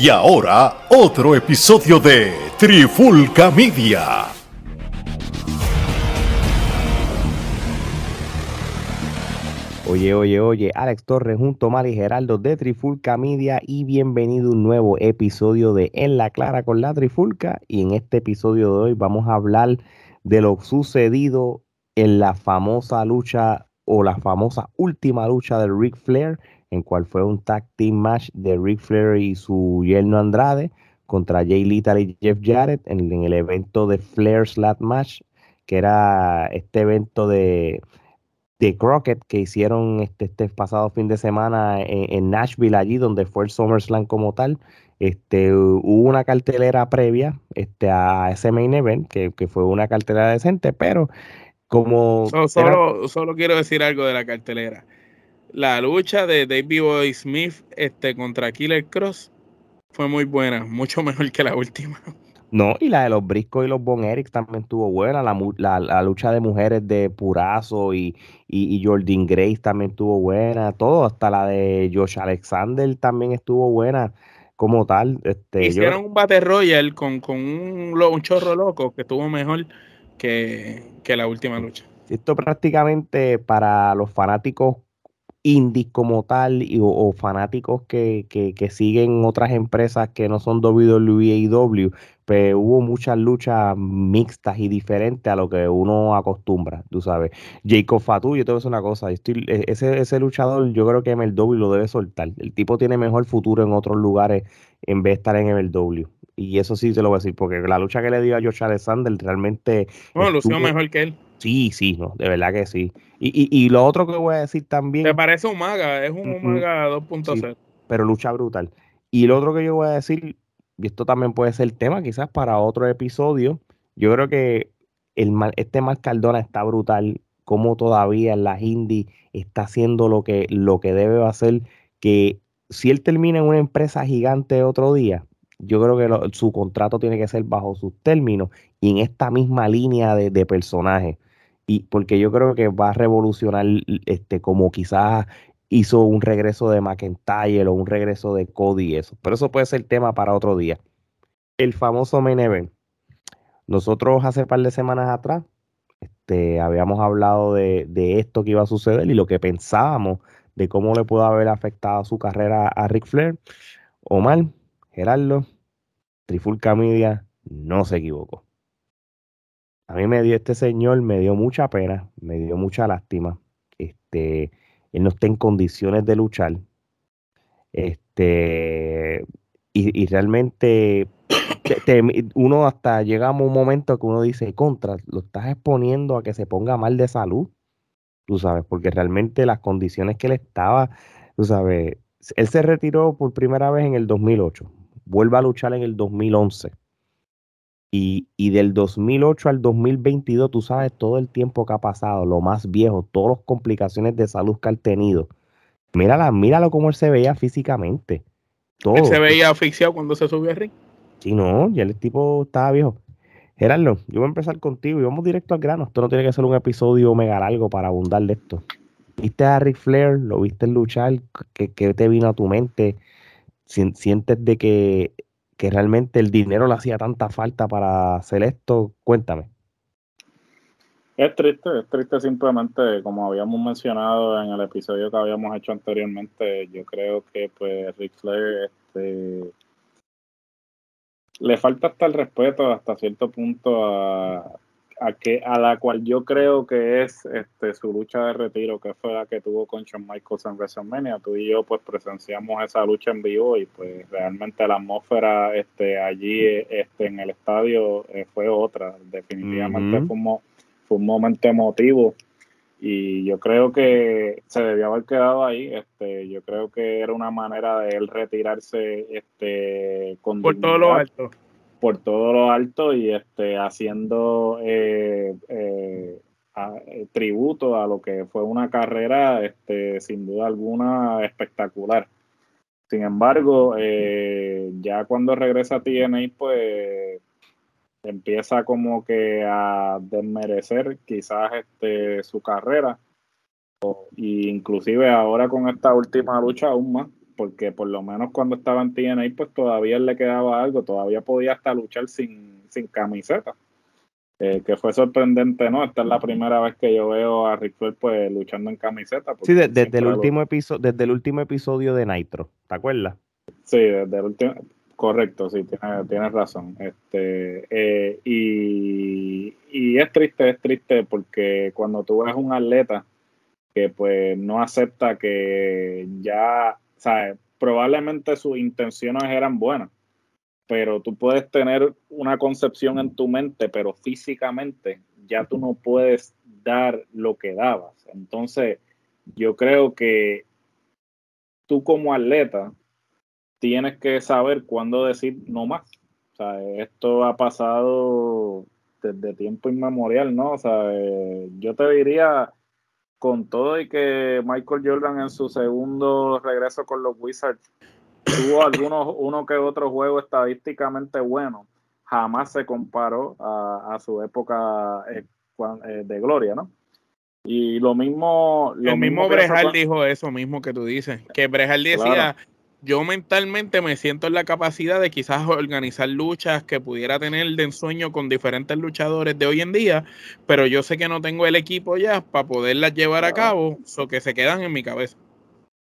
Y ahora, otro episodio de Trifulca Media. Oye, oye, oye, Alex Torres junto a Mari Geraldo de Trifulca Media y bienvenido a un nuevo episodio de En la Clara con la Trifulca. Y en este episodio de hoy vamos a hablar de lo sucedido en la famosa lucha o la famosa última lucha de Ric Flair, en cual fue un tag team match de Ric Flair y su yerno Andrade contra Jay Lethal y Jeff Jarrett en, el evento de Flair Slat Match, que era este evento de de Crockett que hicieron este, este pasado fin de semana en, Nashville, allí donde fue el SummerSlam como tal. Este, hubo una cartelera previa este, a ese main event, que, fue una cartelera decente, pero como... solo, solo quiero decir algo de la cartelera. La lucha de David Boy Smith este, contra Killer Cross fue muy buena, mucho mejor que la última. No, y la de los Briscoe y los Bon Eric también estuvo buena. La, lucha de mujeres de Purazo y, y, Jordan Grace también estuvo buena. Todo, hasta la de Josh Alexander también estuvo buena como tal. Este, Hicieron un Battle Royal con, con un, un, chorro loco que estuvo mejor que, que la última lucha. Esto prácticamente para los fanáticos indies como tal o, fanáticos que, que, siguen otras empresas que no son WWE y W, pues hubo muchas luchas mixtas y diferentes a lo que uno acostumbra, tú sabes. Jacob Fatu, yo te voy a decir una cosa, estoy, e, ese, ese luchador yo creo que MLW lo debe soltar. El tipo tiene mejor futuro en otros lugares en vez de estar en MLW. Y eso sí se lo voy a decir, porque la lucha que le dio a Josh Alexander realmente... Bueno, lució mejor que él. Sí, sí, no, de verdad que sí. Y, y, y, lo otro que voy a decir también. Me parece un maga, es un maga 2.0. pero lucha brutal. Y lo otro que yo voy a decir, y esto también puede ser tema quizás para otro episodio, yo creo que el este Marc Cardona está brutal, como todavía en las indies está haciendo lo que, lo que debe hacer, que si él termina en una empresa gigante otro día, yo creo que su contrato tiene que ser bajo sus términos y en esta misma línea de, de personaje y porque yo creo que va a revolucionar este como quizás hizo un regreso de McIntyre o un regreso de Cody y eso. Pero eso puede ser tema para otro día. El famoso main event. Nosotros hace par de semanas atrás este, habíamos hablado de, esto que iba a suceder y lo que pensábamos de cómo le pudo haber afectado su carrera a Ric Flair. Omar, Gerardo, Trifulca Media no se equivocó a mí me dio este señor, me dio mucha pena, me dio mucha lástima. Este, él no está en condiciones de luchar. Este, y, realmente uno hasta llegamos a un momento que uno dice, contra, lo estás exponiendo a que se ponga mal de salud, tú sabes, porque realmente las condiciones que él estaba, tú sabes, él se retiró por primera vez en el 2008, vuelve a luchar en el 2011 y, y, del 2008 al 2022, tú sabes todo el tiempo que ha pasado, lo más viejo, todas las complicaciones de salud que ha tenido. Mírala, míralo cómo él se veía físicamente. Todo. Él se veía asfixiado cuando se subió al ring. Sí, no, ya el tipo estaba viejo. Gerardo, yo voy a empezar contigo y vamos directo al grano. Esto no tiene que ser un episodio mega largo para abundar de esto. ¿Viste a Ric Flair? ¿Lo viste luchar? ¿Qué, qué te vino a tu mente? ¿Sientes de que que realmente el dinero le hacía tanta falta para hacer esto? Cuéntame. Es triste, es triste simplemente, como habíamos mencionado en el episodio que habíamos hecho anteriormente, yo creo que pues Rick Flair este, le falta hasta el respeto hasta cierto punto a, a, que, a la cual yo creo que es este, su lucha de retiro, que fue la que tuvo con Shawn Michaels en WrestleMania. Tú y yo pues presenciamos esa lucha en vivo y pues realmente la atmósfera este, allí este, en el estadio eh, fue otra. Definitivamente fue, un, fue un momento emotivo y yo creo que se debió haber quedado ahí. Este, yo creo que era una manera de él retirarse este, con por todo lo alto por todo lo alto y este, haciendo eh, eh, eh, tributo a lo que fue una carrera este, sin duda alguna espectacular. Sin embargo, ya cuando regresa a TNA, pues empieza como que a desmerecer quizás este, su carrera. e inclusive ahora con esta última lucha aún más porque por lo menos cuando estaba en TNA, pues todavía le quedaba algo, todavía podía hasta luchar sin, sin camiseta. Eh, que fue sorprendente, ¿no? Esta es la primera vez que yo veo a Ric Flair pues luchando en camiseta. Sí, desde el último episodio, desde el último episodio de Nitro, ¿te acuerdas? Sí, desde el último, correcto, sí, tienes, razón. Este, eh, y, y es triste, es triste porque cuando tú ves un atleta que pues no acepta que ya, ¿sabes? Probablemente sus intenciones eran buenas pero tú puedes tener una concepción en tu mente, pero físicamente ya tú no puedes dar lo que dabas. Entonces, yo creo que tú como atleta tienes que saber cuándo decir no más. O sea, esto ha pasado desde tiempo inmemorial, ¿no? O sea, eh, yo te diría con todo y que Michael Jordan en su segundo regreso con los Wizards tuvo algunos, uno que otro juego estadísticamente bueno, jamás se comparó a, su época eh, eh, de gloria, ¿no? Y lo mismo... Lo el mismo, Brejal dijo eso mismo que tú dices, que Brejal decía, yo mentalmente me siento en la capacidad de quizás organizar luchas que pudiera tener de ensueño con diferentes luchadores de hoy en día, pero yo sé que no tengo el equipo ya para poderlas llevar a cabo, o que se quedan en mi cabeza.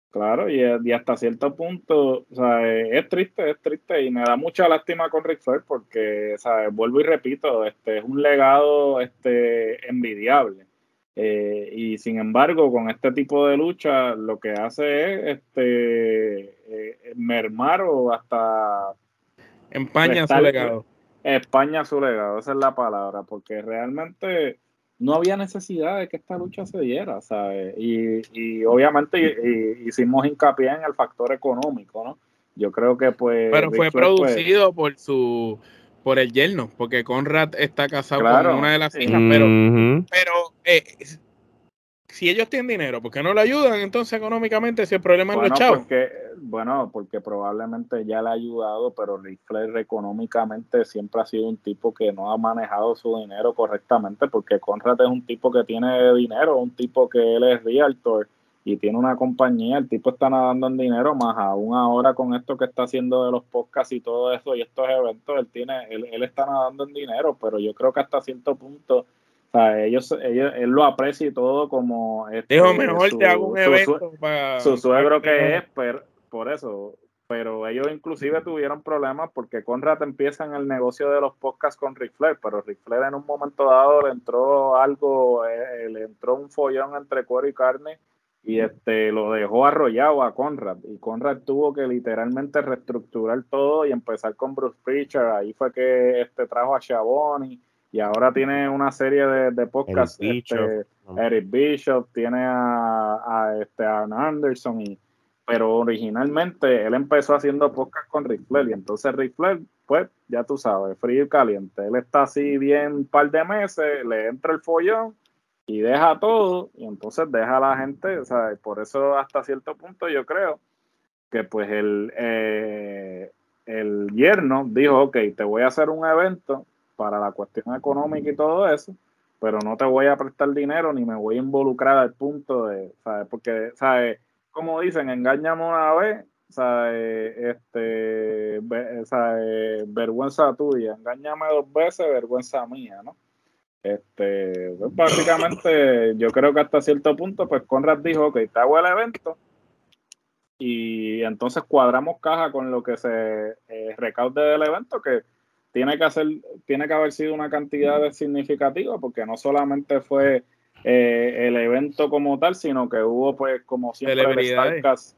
Claro, y, hasta cierto punto, o sea, es triste, es triste y me da mucha lástima con Ric Flair porque, ¿sabes? vuelvo y repito, este es un legado este envidiable. Eh, y sin embargo, con este tipo de lucha, lo que hace es este eh, mermar o hasta España su legado. España su legado, esa es la palabra, porque realmente no había necesidad de que esta lucha se diera, ¿sabes? Y, y obviamente hicimos hincapié en el factor económico, ¿no? Yo creo que pues... Pero fue producido por su por el yerno, porque Conrad está casado con una de las hijas, pero, pero eh, si ellos tienen dinero, ¿por qué no le ayudan entonces económicamente si el problema es los chavos? bueno, porque probablemente ya le ha ayudado, pero Ric Flair económicamente siempre ha sido un tipo que no ha manejado su dinero correctamente, porque Conrad es un tipo que tiene dinero, un tipo que él es realtor y tiene una compañía, el tipo está nadando en dinero, más aún ahora con esto que está haciendo de los podcasts y todo eso y estos eventos, él tiene, él, él está nadando en dinero, pero yo creo que hasta cierto punto o sea, ellos, ellos, él lo aprecia y todo como... Este, Dijo, mejor te hago un evento su, para... Su suegro que es, pero, por eso. Pero ellos inclusive tuvieron problemas porque Conrad empieza en el negocio de los podcasts con Ric Flair, pero Ric Flair en un momento dado le entró algo, eh, le entró un follón entre cuero y carne y este lo dejó arrollado a Conrad y Conrad tuvo que literalmente reestructurar todo y empezar con Bruce Preacher ahí fue que este trajo a Shaboni y ahora tiene una serie de, de podcasts, Eric Bishop, este, tiene a, a, este, Anderson, y, pero originalmente él empezó haciendo podcasts con Ric Flair, y entonces Ric Flair, pues ya tú sabes, frío y caliente, él está así bien un par de meses, le entra el follón y deja todo, y entonces deja a la gente, o sea, por eso hasta cierto punto yo creo que pues el, eh, el yerno dijo, ok, te voy a hacer un evento para la cuestión económica y todo eso, pero no te voy a prestar dinero ni me voy a involucrar al punto de, ¿sabes? Porque, ¿sabes? Como dicen, engáñame una vez, ¿sabes? Este, ¿sabes? Vergüenza tuya, engáñame dos veces, vergüenza mía, ¿no? Este, pues básicamente, yo creo que hasta cierto punto, pues Conrad dijo, ok, te hago el evento, y entonces cuadramos caja con lo que se eh, recaude del evento, que tiene que hacer, tiene que haber sido una cantidad significativa, porque no solamente fue eh, el evento como tal, sino que hubo, pues, como siempre el Starcast,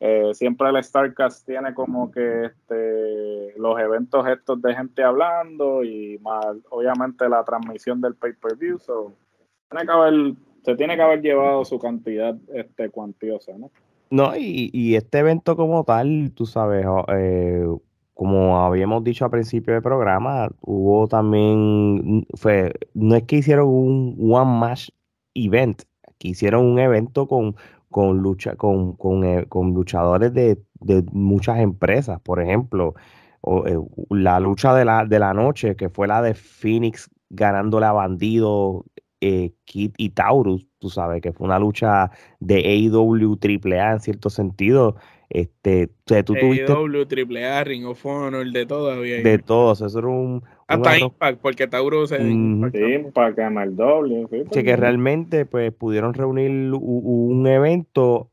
eh, siempre el Starcast tiene como que este, los eventos estos de gente hablando y más, obviamente, la transmisión del pay-per-view. tiene que haber, se tiene que haber llevado su cantidad este, cuantiosa, ¿no? No, y, y este evento como tal, tú sabes, eh, como habíamos dicho al principio del programa, hubo también, fue, no es que hicieron un one match event, que hicieron un evento con, con, lucha, con, con, eh, luchadores de, muchas empresas, por ejemplo, eh, la lucha de la, de la noche, que fue la de Phoenix ganándole a Bandido, eh, Kid y Taurus, tú sabes, que fue una lucha de AEW AAA en cierto sentido. Este, o sea, tú tuviste AEW, Triple A, Ring of Honor, de todo había. de todos, eso era un Hasta Impact, porque Tauro se. Ujú. Impact Sí, también. para que el doble. sí, que, que realmente pues pudieron reunir un evento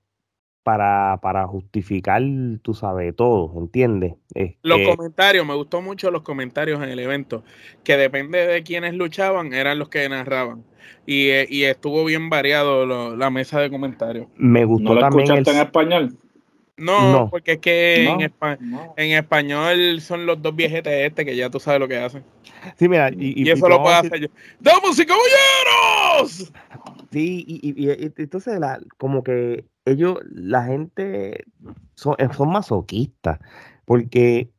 para, para justificar, tú sabes, todo, ¿entiendes? Los Este, comentarios, me gustó mucho los comentarios en el evento, que depende de quienes luchaban, eran los que narraban. Y, eh, y estuvo bien variado lo- la mesa de comentarios. me gustó ¿No lo también el, escuchaste en español? No, No. porque es que en, No. espa- No. en español son los dos viejetes este, que ya tú sabes lo que hacen. sí, mira, y, Y, y- eso y lo puedo hacer yo. ¡Damas y caballeros! Sí, y, y- y- y entonces la, como que ellos, la gente son, son masoquistas, porque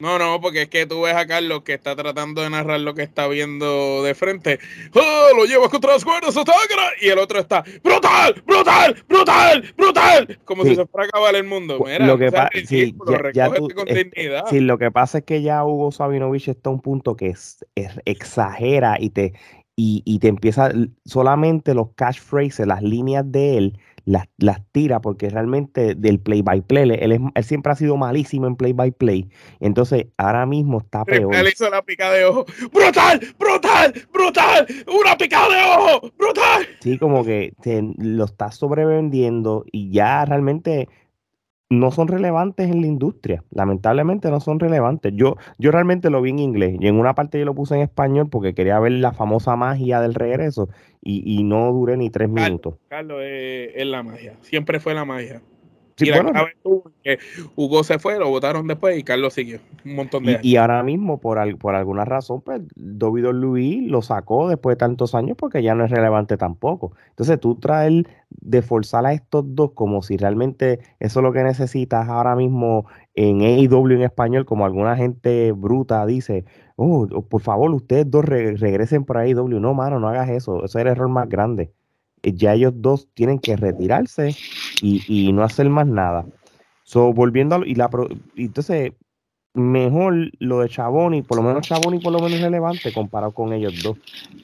No, no, porque es que tú ves a Carlos que está tratando de narrar lo que está viendo de frente. ¡Ah, lo llevas contra las cuerdas, ataca! Y el otro está ¡Brutal! ¡Brutal! ¡Brutal! ¡Brutal! Como Sí. si se fuera a acabar el mundo. Mira, lo que no seas pa- sí. Sí, lo que pasa es que ya Hugo Sabinovich está a un punto que es, es- exagera y te, y, y te empieza solamente los catchphrases, las líneas de él, las, las tira porque realmente del play by play, él, es- él siempre ha sido malísimo en play by play. Entonces ahora mismo está peor. Él hizo la pica de ojo. ¡Brutal! ¡Brutal! ¡Brutal! ¡Una pica de ojo! ¡Brutal! Sí, como que te- lo está sobrevendiendo y ya realmente no son relevantes en la industria. Lamentablemente no son relevantes. Yo, yo realmente lo vi en inglés y en una parte yo lo puse en español porque quería ver la famosa magia del regreso y, y no duré ni tres minutos. Carlos es, es la magia. Siempre fue la magia. Sí, y bueno, que Hugo se fue, lo votaron después y Carlos siguió. Un montón de años. y, y ahora mismo, por, al- por alguna razón, pues WWE lo sacó después de tantos años porque ya no es relevante tampoco. Entonces tú traer de forzar a estos dos como si realmente eso es lo que necesitas ahora mismo en AEW en español, como alguna gente bruta dice, oh, por favor, ustedes dos re- regresen por AEW. No, mano, no hagas eso. Ese es el error más grande. Eh, Ya ellos dos tienen que retirarse y, y no hacer más nada. So, volviendo a lo- y la y entonces mejor lo de Chaboni, por lo menos Chaboni por lo menos relevante comparado con ellos dos.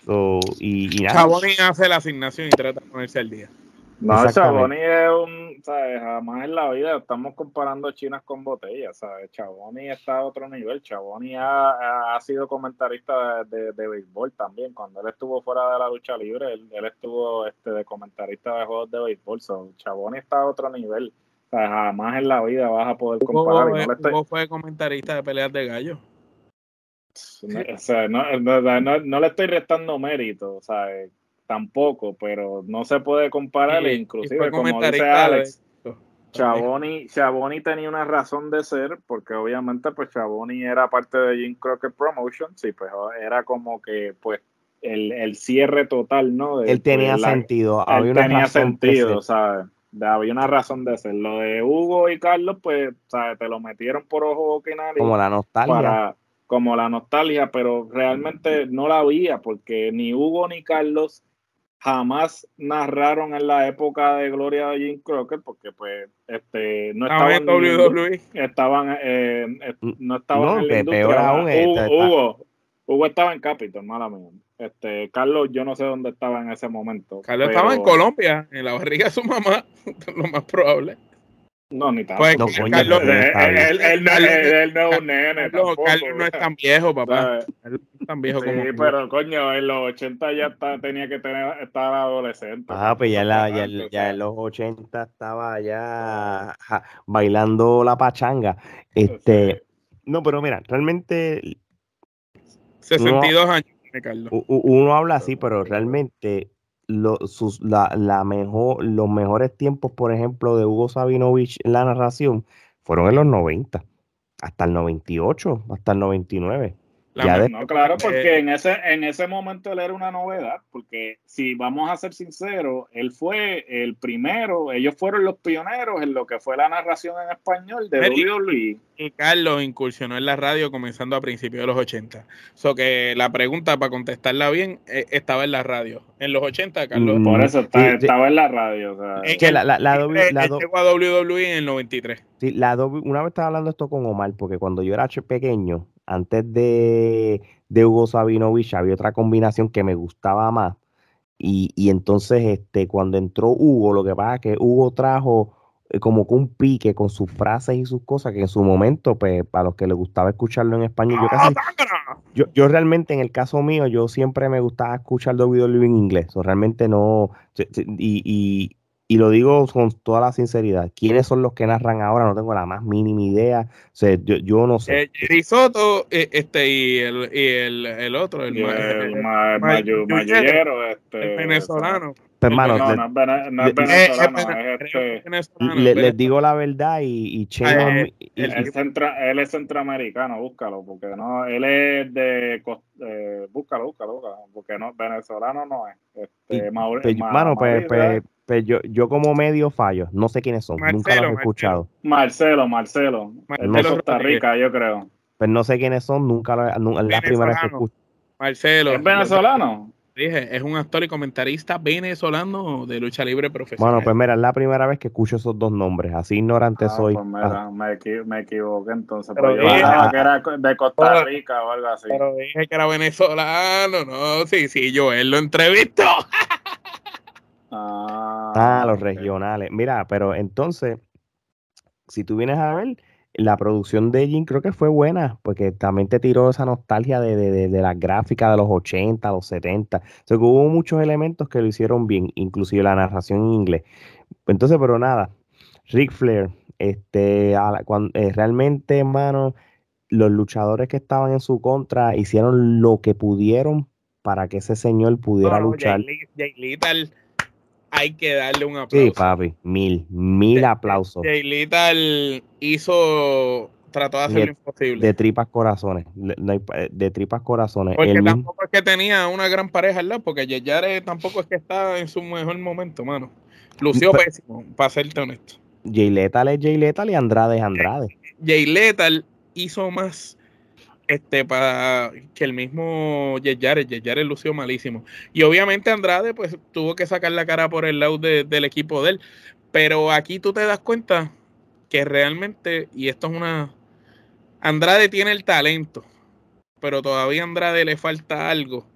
So, y, Chaboni hace la asignación y trata de ponerse al día. No. Chaboni es un, ¿sabes? Jamás en la vida estamos comparando chinas con botellas, ¿sabes? Chaboni está a otro nivel. Chaboni ha, ha- sido comentarista de, de- de béisbol también. Cuando él estuvo fuera de la lucha libre, él, él estuvo este, de comentarista de juegos de béisbol. So, Chaboni está a otro nivel. O sea, jamás en la vida vas a poder comparar. Y no, estoy, fue comentarista de peleas de gallo. no, o sea, no, no- le estoy restando mérito, ¿sabes? Tampoco, pero no se puede comparar. Y- y inclusive, como dice Alex, Chaboni, Chaboni tenía una razón de ser, porque obviamente pues Chaboni era parte de Jim Crockett Promotions y pues era como que pues el, el cierre total, ¿no? De, él tenía pues, la- sentido, él había una tenía razón de sentido, ser. ¿sabes? De- había una razón de ser. Lo de Hugo y Carlos, pues, ¿sabes? Te lo metieron por ojo nariz como la nostalgia. para como la nostalgia, pero realmente no la había porque ni Hugo ni Carlos jamás narraron en la época de gloria de Jim Crockett porque pues este no Estaba estaban en WWE. estaban eh, eh, no estaban No, en la industria. peor aún, Hugo, Hugo, Hugo estaba en Capitol, mala mía. Este, Carlos, yo no sé dónde estaba en ese momento. Carlos pero- estaba en Colombia, en la barriga de su mamá, lo más probable. No, ni tanto. Pues, No, coño, Carlos- él, él- él- él no, él- él no es un nene Carlos, tampoco, Carlos no es tan viejo, papá. Carlos no es tan viejo Sí, como. pero coño, en los 80 ya está, tenía que tener, estar adolescente. Ah, pues ya, en la- ya, ya en los 80 estaba ya ja, bailando la pachanga. Este, no, pero mira, realmente 62 años tiene Carlos. uno habla así, pero realmente sus, la, la mejor, los mejores tiempos, por ejemplo, de Hugo Sabinovich en la narración fueron en los 90, hasta el 98, hasta el 99. La ya me- de- No, claro, porque Eh, en ese, en ese momento él era una novedad, porque si vamos a ser sinceros, él fue el primero, ellos fueron los pioneros en lo que fue la narración en español de. WWE. Y Carlos incursionó en la radio comenzando a principios de los 80. So que la pregunta, para contestarla bien, eh, estaba en la radio. En los 80, Carlos. Mm, Por eso está- sí, sí. estaba en la radio. o sea, En que el- la- la- la doble- la do- llegó a WWE en el 93. Sí, la doble- una vez estaba hablando esto con Omar, porque cuando yo era pequeño, antes de, de Hugo Sabinovich, había otra combinación que me gustaba más. Y, y entonces, este, cuando entró Hugo, lo que pasa es que Hugo trajo eh, como que un pique con sus frases y sus cosas que en su momento, pues, para los que les gustaba escucharlo en español, yo casi, yo, yo realmente en el caso mío, yo siempre me gustaba escuchar WWE en inglés, o realmente no, y, y, y lo digo con toda la sinceridad, ¿quiénes son los que narran ahora? No tengo la más mínima idea. O sea, yo, yo no sé. Eh, Risotto eh, este, y, el, y el, el otro, el, Y ma- el el- ma- el mayu- mayullero, este, el venezolano. Hermano, No, no es, vene- no es Eh, venezolano, vene- es este. venezolano, le- es les digo la verdad y, y Ah, eh, Él, centra- él es centroamericano, búscalo, porque no, él es de, eh, búscalo, búscalo, búscalo, porque no, venezolano no es. Este, Y- Mauri- pues, Ma- mano, pues, Mauricio, pues, pues yo, yo como medio fallo, no sé quiénes son, nunca Marcelo, los he escuchado. Marcelo, Marcelo, es de Marcelo Costa. Rica, yo creo. Pues no sé quiénes son, nunca lo es la primera vez que escucho. Marcelo. ¿Es venezolano? Dije, es un actor y comentarista venezolano de lucha libre profesional. Bueno, pues mira, es la primera vez que escucho esos dos nombres, así ignorante Ah, soy. pues mira, me, equi- me equivoqué entonces, Pero pero yo dije- pensaba que era de Costa Pero- Rica o algo así. Pero dije que era venezolano, no, sí, sí, yo él lo entrevistó. Ah, Ah, los regionales. Mira, pero entonces, si tú vienes a ver, la producción de Jim creo que fue buena, porque también te tiró esa nostalgia de, de, de, de las gráficas de los 80, los 70. O sea, que hubo muchos elementos que lo hicieron bien, inclusive la narración en inglés. Entonces, pero nada, Ric Flair, este, a la- cuan- eh, realmente, hermano, los luchadores que estaban en su contra hicieron lo que pudieron para que ese señor pudiera No, luchar. Jay Jay hay que darle un Sí, aplauso. papi, mil, mil De- aplausos. Jay Lethal hizo, trató de hacer De- lo imposible. De tripas corazones. eh, De tripas corazones. porque mismo- tampoco es que tenía una gran pareja al lado, porque Yayare tampoco es que está en su mejor momento, mano. Lució pésimo, para serte honesto. Jay Lethal es Jay Lethal y Andrade es Andrade. Jay Lethal hizo más este para que el mismo Yeyare, Yeyare lució malísimo. Y obviamente Andrade pues tuvo que sacar la cara por el lado de- del equipo de él. Pero aquí tú te das cuenta que realmente, y esto es una... Andrade tiene el talento, pero todavía a Andrade le falta algo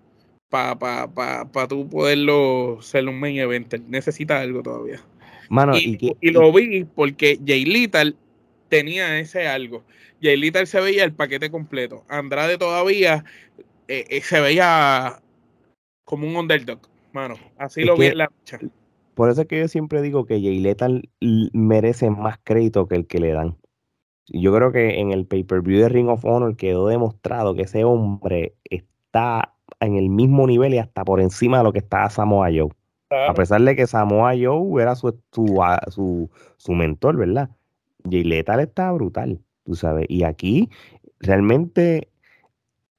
para pa, pa, pa tú poderlo ser un main eventer. Necesita algo todavía. Mano, y, y, lo vi porque Jay Lethal tenía ese algo. Jay Lethal se veía el paquete completo. Andrade todavía eh, eh, se veía como un underdog, mano. Así Es lo vi en la lucha. por eso es que yo siempre digo que Jay Lethal merece más crédito que el que le dan. Y Yo creo que en el pay-per-view de Ring of Honor quedó demostrado que ese hombre está en el mismo nivel y hasta por encima de lo que está Samoa Joe. A pesar de que Samoa Joe era su, su, su, su mentor, ¿verdad? Jay Lethal está brutal, tú sabes. Y aquí realmente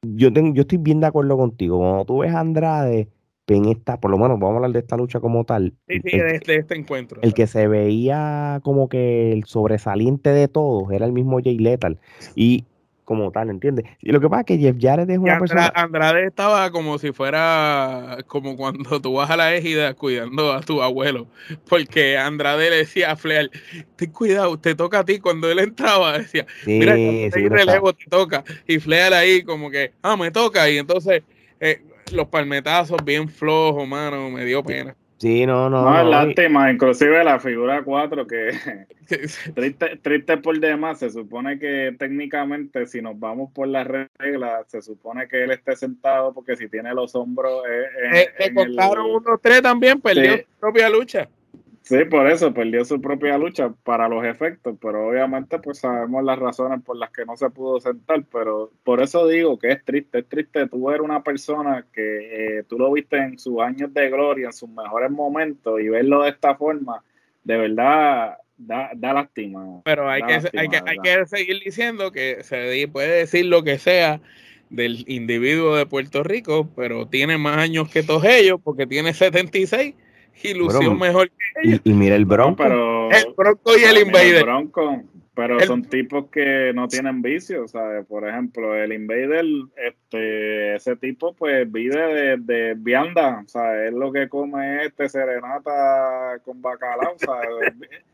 yo, tengo, yo estoy bien de acuerdo contigo. Cuando tú ves a Andrade en esta, por lo menos vamos a hablar de esta lucha como tal, Sí, sí, el, de, de este encuentro. el que se veía como que el sobresaliente de todos era el mismo Jay Lethal. Y como tal, ¿entiendes? Y lo que pasa es que Jeff Jarrett es una Andra- persona... Andrade estaba como si fuera como cuando tú vas a la égida cuidando a tu abuelo. Porque Andrade le decía a Flair, ten cuidado, te toca a ti. Cuando él entraba, decía, Sí, Mira, sí, está- relevo te toca. Y Flair ahí como que, ah, me toca. Y entonces eh, los palmetazos bien flojos, mano, me dio pena. Sí, no, no. No, es lástima, inclusive la figura 4 que triste, triste por demás, se supone que técnicamente si nos vamos por las reglas, se supone que él esté sentado porque si tiene los hombros eh, en- Eh, le en el- unos tres también, perdió Sí. su propia lucha. Sí, por eso perdió su propia lucha para los efectos, pero obviamente pues sabemos las razones por las que no se pudo sentar, pero por eso digo que es triste, es triste tú ver una persona que eh, tú lo viste en sus años de gloria, en sus mejores momentos y verlo de esta forma, de verdad da, da lástima. Pero hay Da que, lástima, hay, que, hay que seguir diciendo que se puede decir lo que sea del individuo de Puerto Rico, pero tiene más años que todos ellos porque tiene 76 y lució Bueno, mejor que ellos. y, y mira el No, Bronco. pero, El Bronco y el Invader. Bronco, pero El- son tipos que no tienen vicios, ¿sabes? Por ejemplo, el Invader, este, ese tipo pues vive de, de vianda, o sea, es lo que come este serenata con bacalao, ¿sabes?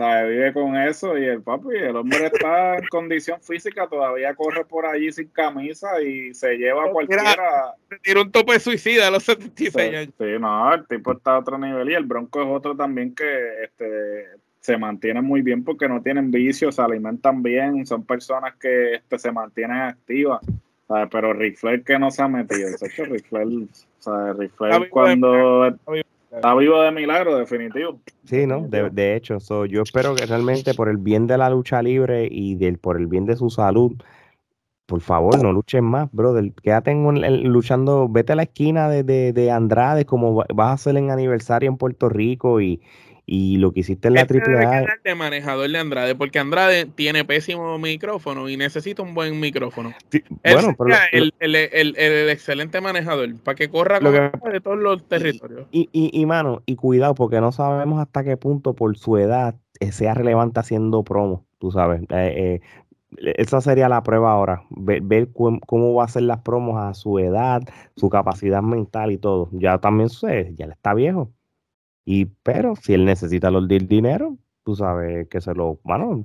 Sea, vive con eso y el papi, el hombre está en condición física, todavía corre por allí sin camisa y se lleva a cualquiera. Tira un tope suicida a los 76 años. Sí, no, el tipo está a otro nivel y el Bronco es otro también que este, se mantiene muy bien porque no tienen vicios, se alimentan bien, son personas que este, se mantienen activas. Pero Ric Flair que no se ha metido, Flair, o sea, Ric Flair cuando... Está vivo de milagro, definitivo. Sí, ¿no? De, hecho, yo espero que realmente por el bien de la lucha libre y del, por el bien de su salud, por favor, no luchen más, brother. Quédate en, luchando, vete a la esquina de, de, de Andrade como vas a hacer en aniversario en Puerto Rico y, y lo que hiciste en la este triple A. de manejador de Andrade, porque Andrade tiene pésimo micrófono y necesita un buen micrófono. bueno, el, el, excelente manejador para que corra de todos los territorios. Y, y, y, mano, y cuidado, porque no sabemos hasta qué punto por su edad eh, sea relevante haciendo promo, tú sabes. Eh, eh, esa sería la prueba ahora, ver, ver cómo, va a ser las promos a su edad, su capacidad mental y todo. Ya también sé, ya le está viejo. Y pero si él necesita los dinero, tú sabes que se lo, bueno,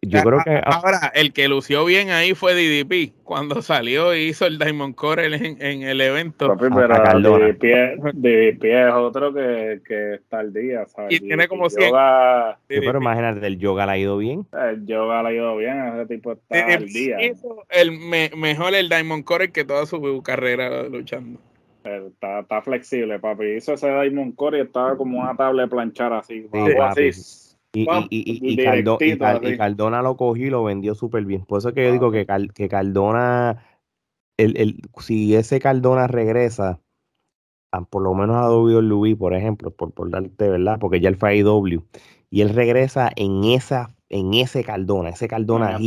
yo creo que ahora el que lució bien ahí fue DDP cuando salió y hizo el Diamond Core en, en el evento. Papi, pero DDP, es otro que, que, está al día, ¿sabes? Y tiene como 100. pero imagínate, el yoga le ha ido bien. El yoga le ha ido bien, ese tipo está al día. el mejor el Diamond Core que toda su carrera luchando. Está, está, flexible, papi. Hizo ese Diamond Core y estaba como una tabla de planchar así. Y, y, Cardona lo cogió y lo vendió súper bien. Por eso que yo digo que, que Cardona, el, el, si ese Cardona regresa, por lo menos a WWE, por ejemplo, por, por darte, ¿verdad? Porque ya él fue a IW, y él regresa en esa en ese Cardona, ese Cardona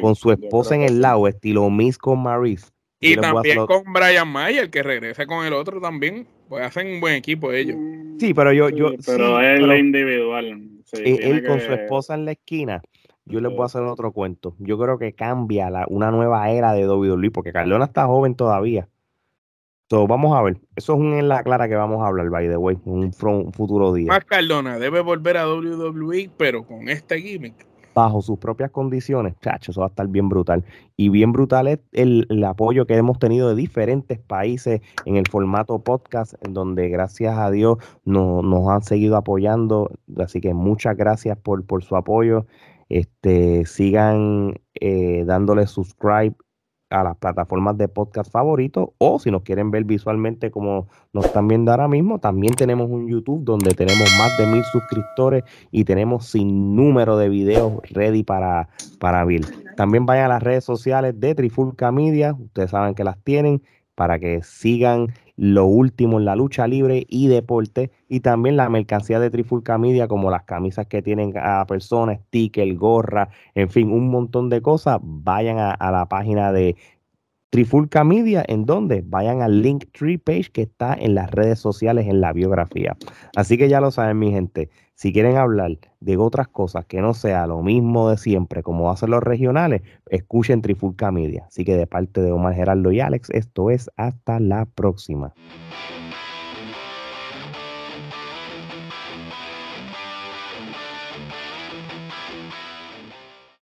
con su esposa en el lado, estilo Miss con Maris y también con Brian Mayer, que regresa con el otro también. Pues hacen un buen equipo ellos. Sí, pero yo. yo pero es él individual. él con su esposa en la esquina. Yo les voy a hacer otro cuento. Yo creo que cambia la, una nueva era de WWE, porque Cardona está joven todavía. Entonces, vamos a ver. Eso es un en la clara que vamos a hablar, by the way, un, un futuro día. Más Cardona debe volver a WWE, pero con este gimmick bajo sus propias condiciones, chacho, eso va a estar bien brutal. Y bien brutal es el, apoyo que hemos tenido de diferentes países en el formato podcast, en donde gracias a Dios nos han seguido apoyando. Así que muchas gracias por, por su apoyo. Este, sigan eh, dándole subscribe a las plataformas de podcast favoritos o si nos quieren ver visualmente como nos están viendo ahora mismo, también tenemos un YouTube donde tenemos más de mil suscriptores y tenemos sin número de videos ready para, para ver. También vayan a las redes sociales de Trifulca Media, ustedes saben que las tienen para que sigan lo último en la lucha libre y deporte y también la mercancía de Trifulca Media como las camisas que tienen a personas, sticker, gorra, en fin, un montón de cosas, vayan a, la página de Trifulca Media, en donde vayan al link tree page que está en las redes sociales en la biografía. Así que ya lo saben, mi gente. Si quieren hablar de otras cosas que no sea lo mismo de siempre, como hacen los regionales, escuchen Trifulca Media. Así que de parte de Omar Geraldo y Alex, esto es hasta la próxima.